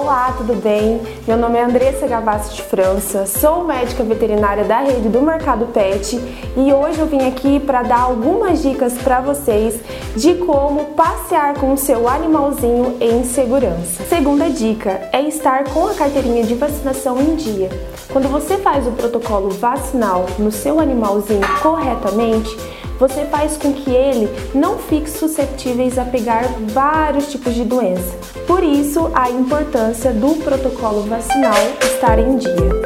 Olá, tudo bem? Meu nome é Andressa Gavassi de França, sou médica veterinária da rede do Mercado Pet e hoje eu vim aqui para dar algumas dicas para vocês de como passear com o seu animalzinho em segurança. Segunda dica é estar com a carteirinha de vacinação em dia. Quando você faz o protocolo vacinal no seu animalzinho corretamente, você faz com que ele não fique suscetível a pegar vários tipos de doença. Por isso, a importância do protocolo vacinal estar em dia.